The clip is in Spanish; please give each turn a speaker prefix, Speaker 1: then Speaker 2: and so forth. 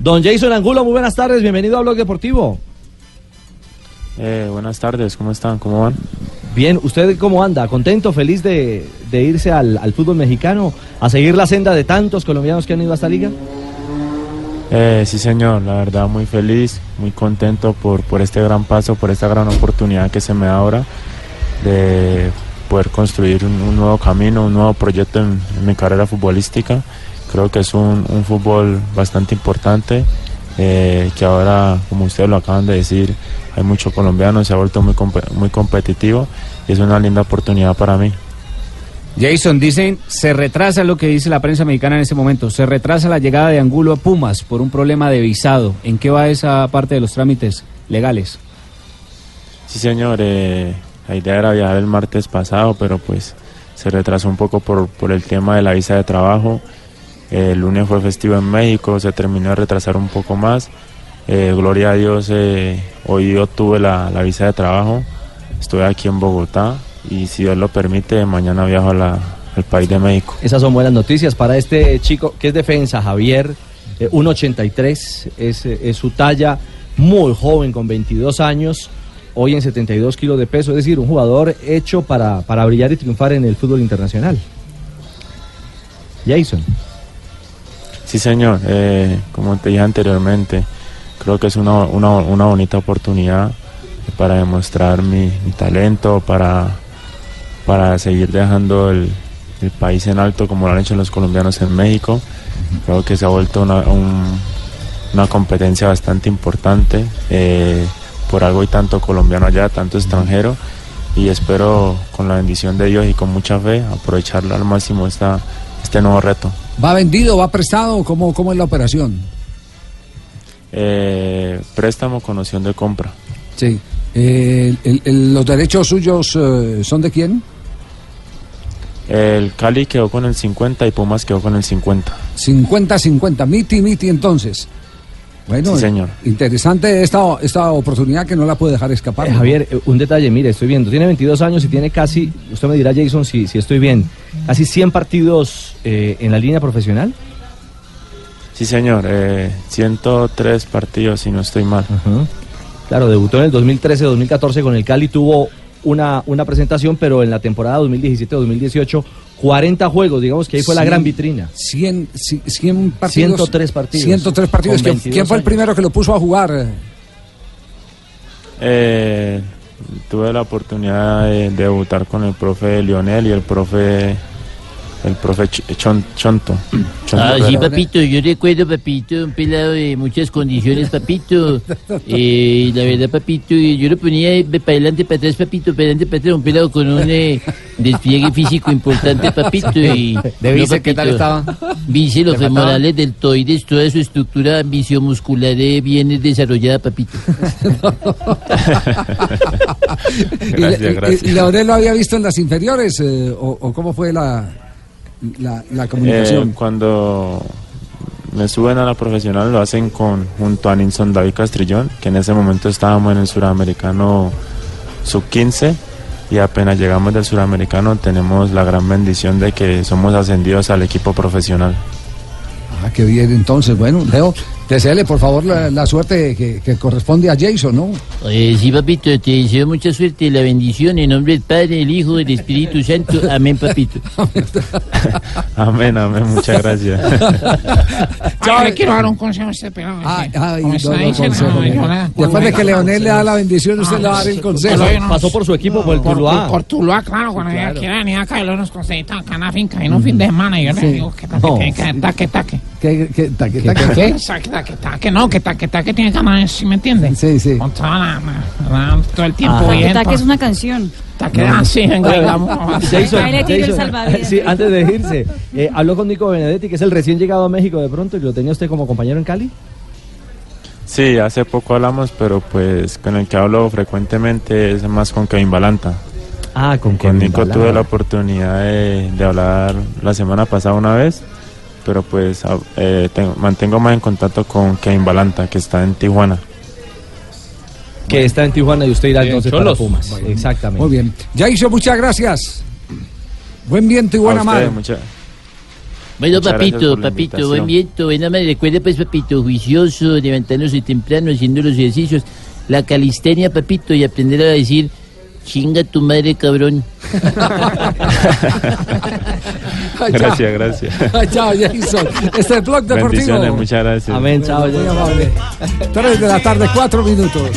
Speaker 1: Don Jason Angulo, muy buenas tardes, bienvenido a Blog Deportivo.
Speaker 2: Eh, buenas tardes, ¿cómo están? ¿Cómo van?
Speaker 1: Bien, ¿usted cómo anda? ¿Contento, feliz de, de irse al, al, fútbol mexicano, a seguir la senda de tantos colombianos que han ido a esta liga?
Speaker 2: Eh, sí, señor, la verdad muy feliz, muy contento por, por este gran paso, por esta gran oportunidad que se me da ahora de poder construir un, un nuevo camino, un nuevo proyecto en, en, mi carrera futbolística. Creo que es un, un fútbol bastante importante, eh, que ahora, como ustedes lo acaban de decir, hay mucho colombiano, se ha vuelto muy, muy competitivo y es una linda oportunidad para mí.
Speaker 3: Jason, dicen, se retrasa lo que dice la prensa mexicana en este momento, se retrasa la llegada de Angulo a Pumas por un problema de visado. ¿En qué va esa parte de los trámites legales?
Speaker 2: Sí, señor, eh, la idea era viajar el martes pasado, pero pues se retrasó un poco por, por el tema de la visa de trabajo. Eh, el lunes fue festivo en México, se terminó de retrasar un poco más. Eh, gloria a Dios, eh, hoy yo tuve la, visa de trabajo, estoy aquí en Bogotá y si Dios lo permite, mañana viajo al país de México.
Speaker 1: Esas son buenas noticias para este chico que es defensa, Javier, eh, 1.83, es, es su talla, muy joven, con 22 años, hoy en 72 kilos de peso, es decir, un jugador hecho para, para brillar y triunfar en el fútbol internacional. Jason.
Speaker 2: Sí, señor, eh, como te dije anteriormente, creo que es una, una, una bonita oportunidad para demostrar mi, mi, talento, para, para seguir dejando el, el, país en alto como lo han hecho los colombianos en México. Creo que se ha vuelto una, un, una competencia bastante importante. Eh, por algo hay tanto colombiano allá, tanto extranjero. Y espero, con la bendición de Dios y con mucha fe, aprovecharlo al máximo esta, este nuevo reto.
Speaker 4: ¿Va vendido, va prestado? ¿Cómo, cómo es la operación?
Speaker 2: Eh, préstamo con opción de compra.
Speaker 4: Sí. Eh, el, el, ¿Los derechos suyos eh, son de quién?
Speaker 2: El Cali quedó con el 50 y Pumas quedó con el 50.
Speaker 4: 50-50, miti, miti entonces. Bueno,
Speaker 2: sí, señor.
Speaker 4: interesante esta, esta oportunidad que no la puede dejar escapar.
Speaker 1: Eh,
Speaker 4: ¿no?
Speaker 1: Javier, un detalle, mire, estoy viendo, tiene 22 años y tiene casi, usted me dirá Jason si, si estoy bien, casi 100 partidos eh, en la línea profesional.
Speaker 2: Sí, señor, eh, 103 partidos si no estoy mal.
Speaker 1: Uh -huh. Claro, debutó en el 2013-2014 con el Cali, tuvo una, una presentación, pero en la temporada 2017-2018, 40 juegos, digamos que ahí fue 100, la gran vitrina.
Speaker 4: 100, 100 partidos.
Speaker 1: 103 partidos.
Speaker 4: 103 partidos. ¿Quién, ¿Quién, fue el primero que lo puso a jugar?
Speaker 2: Eh, tuve la oportunidad de, de, debutar con el profe Lionel y el profe el profe Chon, Chonto.
Speaker 5: Chonto ah, sí, papito, yo recuerdo, papito, un pelado de muchas condiciones, papito. Eh, la verdad, papito, yo lo ponía para adelante, para atrás, papito, para adelante, para atrás, un pelado con un eh, despliegue físico importante, papito. Y,
Speaker 3: ¿De vice no, qué tal estaba?
Speaker 5: Vice, los femorales, deltoides, toda su estructura visiomuscular bien desarrollada, papito.
Speaker 4: gracias, gracias. ¿Y, y Laurel lo había visto en las inferiores eh, o, o cómo fue la...? La, la, comunicación?
Speaker 2: Eh, cuando me suben a la profesional lo hacen con junto a Nilson David Castrillón, que en ese momento estábamos en el suramericano sub 15 y apenas llegamos del suramericano tenemos la gran bendición de que somos ascendidos al equipo profesional.
Speaker 4: Ah, qué bien, entonces, bueno, Leo, deseale por favor la, la suerte que, que, corresponde a Jason, ¿no?
Speaker 5: Eh, sí, papito, te deseo mucha suerte y la bendición en nombre del Padre, del Hijo, del Espíritu Santo. Amén, papito.
Speaker 2: amén, amén, muchas gracias.
Speaker 6: Yo le quiero dar un consejo a este pelado.
Speaker 4: Ay, ay, no, no, consejo, Después de que Leonel le da la bendición, usted le va a dar el consejo.
Speaker 1: Pasó por su equipo, por el
Speaker 6: por,
Speaker 1: Tuluá.
Speaker 6: Por, por Tuluá, claro, cuando ella quiera venir acá y lo nos consejitos acá en la finca, en un fin de semana, y yo le digo que taque, que taque, taque.
Speaker 4: ¿Qué, qué, taque, taque,
Speaker 6: qué? Taque, taque, no, que taque, taque tiene ganas, ¿sí me entiendes?
Speaker 4: Sí, sí.
Speaker 6: Con toda la, la, todo el tiempo.
Speaker 7: Taque, taque es una canción.
Speaker 6: Taque, no. así, venga,
Speaker 1: Jason, Jason, sí, antes de irse, eh, habló con Nico Benedetti, que es el recién llegado a México de pronto, y lo tenía usted como compañero en Cali.
Speaker 2: Sí, hace poco hablamos, pero pues con el que hablo frecuentemente es más con Kevin Balanta.
Speaker 1: Ah, con,
Speaker 2: con Nico Balanta. tuve la oportunidad de, de hablar la semana pasada una vez pero pues eh, tengo, mantengo más en contacto con Kevin Balanta, que está en Tijuana.
Speaker 1: Que bueno. está en Tijuana y usted irá bien, entonces para Pumas. Bueno, Exactamente.
Speaker 4: Muy bien. Ya hizo, muchas gracias. Buen viento y buena.
Speaker 2: Mucha,
Speaker 5: Bueno,
Speaker 2: Muchas
Speaker 5: papito, papito, buen viento, buena madre. Recuerde, pues, papito, juicioso, levantándose temprano, haciendo los ejercicios, la calistenia, papito, y aprender a decir, chinga tu madre, cabrón.
Speaker 2: Gracias, gracias.
Speaker 4: Chao, Jason. Este es Blog Deportivo.
Speaker 2: Bendiciones, muchas gracias.
Speaker 1: Amén, chao.
Speaker 4: Muy amable. Tres de la tarde, cuatro minutos.